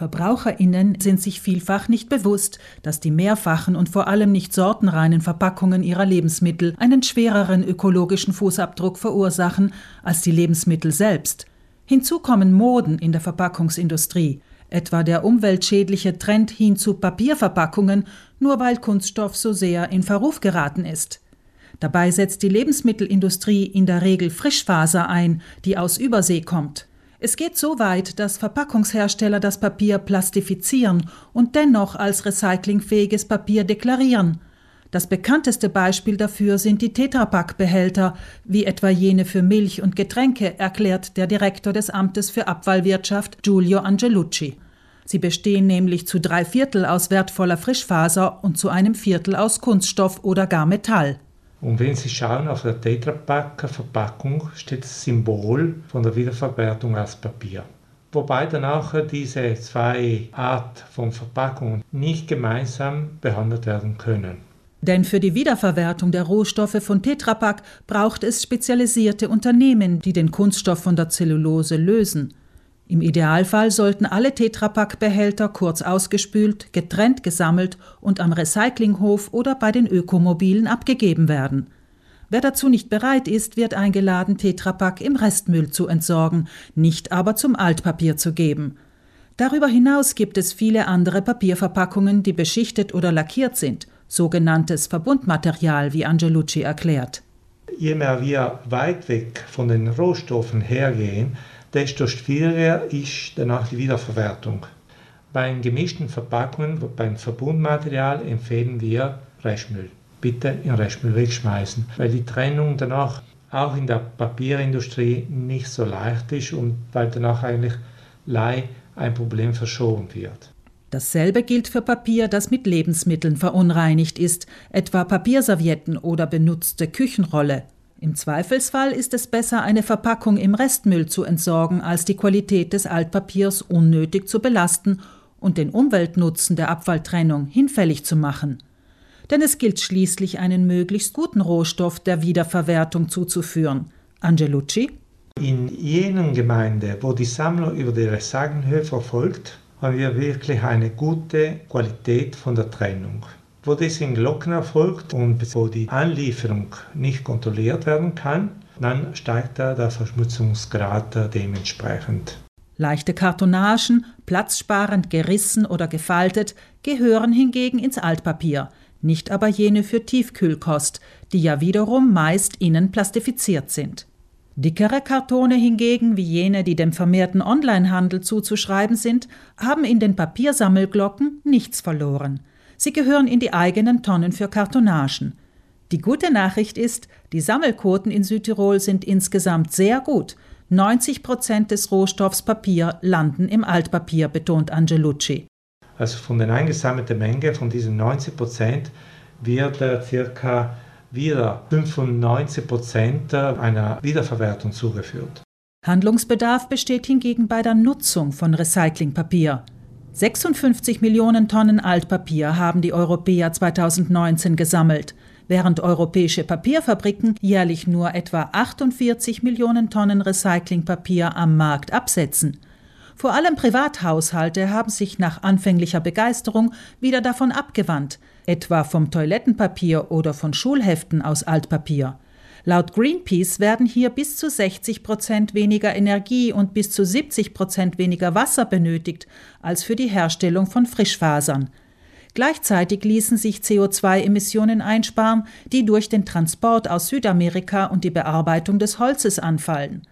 Verbraucherinnen sind sich vielfach nicht bewusst, dass die mehrfachen und vor allem nicht sortenreinen Verpackungen ihrer Lebensmittel einen schwereren ökologischen Fußabdruck verursachen als die Lebensmittel selbst. Hinzu kommen Moden in der Verpackungsindustrie, etwa der umweltschädliche Trend hin zu Papierverpackungen, nur weil Kunststoff so sehr in Verruf geraten ist. Dabei setzt die Lebensmittelindustrie in der Regel Frischfaser ein, die aus Übersee kommt. Es geht so weit, dass Verpackungshersteller das Papier plastifizieren und dennoch als recyclingfähiges Papier deklarieren. Das bekannteste Beispiel dafür sind die Tetrapack-Behälter, wie etwa jene für Milch und Getränke, erklärt der Direktor des Amtes für Abfallwirtschaft Giulio Angelucci. Sie bestehen nämlich zu drei Viertel aus wertvoller Frischfaser und zu einem Viertel aus Kunststoff oder gar Metall. Und wenn Sie schauen auf der Tetrapack-Verpackung steht das Symbol von der Wiederverwertung als Papier. Wobei dann auch diese zwei Art von Verpackungen nicht gemeinsam behandelt werden können. Denn für die Wiederverwertung der Rohstoffe von Tetrapack braucht es spezialisierte Unternehmen, die den Kunststoff von der Zellulose lösen. Im Idealfall sollten alle Tetrapack-Behälter kurz ausgespült, getrennt gesammelt und am Recyclinghof oder bei den Ökomobilen abgegeben werden. Wer dazu nicht bereit ist, wird eingeladen, Tetrapack im Restmüll zu entsorgen, nicht aber zum Altpapier zu geben. Darüber hinaus gibt es viele andere Papierverpackungen, die beschichtet oder lackiert sind, sogenanntes Verbundmaterial, wie Angelucci erklärt. Je mehr wir weit weg von den Rohstoffen hergehen, desto schwieriger ist danach die Wiederverwertung. Bei gemischten Verpackungen, beim Verbundmaterial empfehlen wir Restmüll. Bitte in Restmüll wegschmeißen, weil die Trennung danach auch in der Papierindustrie nicht so leicht ist und weil danach eigentlich Lei ein Problem verschoben wird. Dasselbe gilt für Papier, das mit Lebensmitteln verunreinigt ist, etwa Papierservietten oder benutzte Küchenrolle. Im Zweifelsfall ist es besser, eine Verpackung im Restmüll zu entsorgen, als die Qualität des Altpapiers unnötig zu belasten und den Umweltnutzen der Abfalltrennung hinfällig zu machen. Denn es gilt schließlich, einen möglichst guten Rohstoff der Wiederverwertung zuzuführen. Angelucci? In jenen Gemeinden, wo die Sammlung über die Recyclinghöfe folgt, haben wir wirklich eine gute Qualität von der Trennung. Wo das in Glocken erfolgt und wo die Anlieferung nicht kontrolliert werden kann, dann steigt da der Verschmutzungsgrad dementsprechend. Leichte Kartonagen, platzsparend gerissen oder gefaltet, gehören hingegen ins Altpapier, nicht aber jene für Tiefkühlkost, die ja wiederum meist innen plastifiziert sind. Dickere Kartone hingegen, wie jene, die dem vermehrten Onlinehandel zuzuschreiben sind, haben in den Papiersammelglocken nichts verloren. Sie gehören in die eigenen Tonnen für Kartonagen. Die gute Nachricht ist, die Sammelquoten in Südtirol sind insgesamt sehr gut. 90 Prozent des Rohstoffs Papier landen im Altpapier, betont Angelucci. Also von der eingesammelten Menge von diesen 90 Prozent wird äh, circa wieder 95 Prozent äh, einer Wiederverwertung zugeführt. Handlungsbedarf besteht hingegen bei der Nutzung von Recyclingpapier. 56 Millionen Tonnen Altpapier haben die Europäer 2019 gesammelt, während europäische Papierfabriken jährlich nur etwa 48 Millionen Tonnen Recyclingpapier am Markt absetzen. Vor allem Privathaushalte haben sich nach anfänglicher Begeisterung wieder davon abgewandt, etwa vom Toilettenpapier oder von Schulheften aus Altpapier. Laut Greenpeace werden hier bis zu 60 Prozent weniger Energie und bis zu 70 Prozent weniger Wasser benötigt als für die Herstellung von Frischfasern. Gleichzeitig ließen sich CO2-Emissionen einsparen, die durch den Transport aus Südamerika und die Bearbeitung des Holzes anfallen.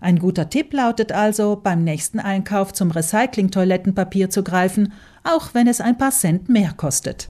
Ein guter Tipp lautet also, beim nächsten Einkauf zum Recycling-Toilettenpapier zu greifen, auch wenn es ein paar Cent mehr kostet.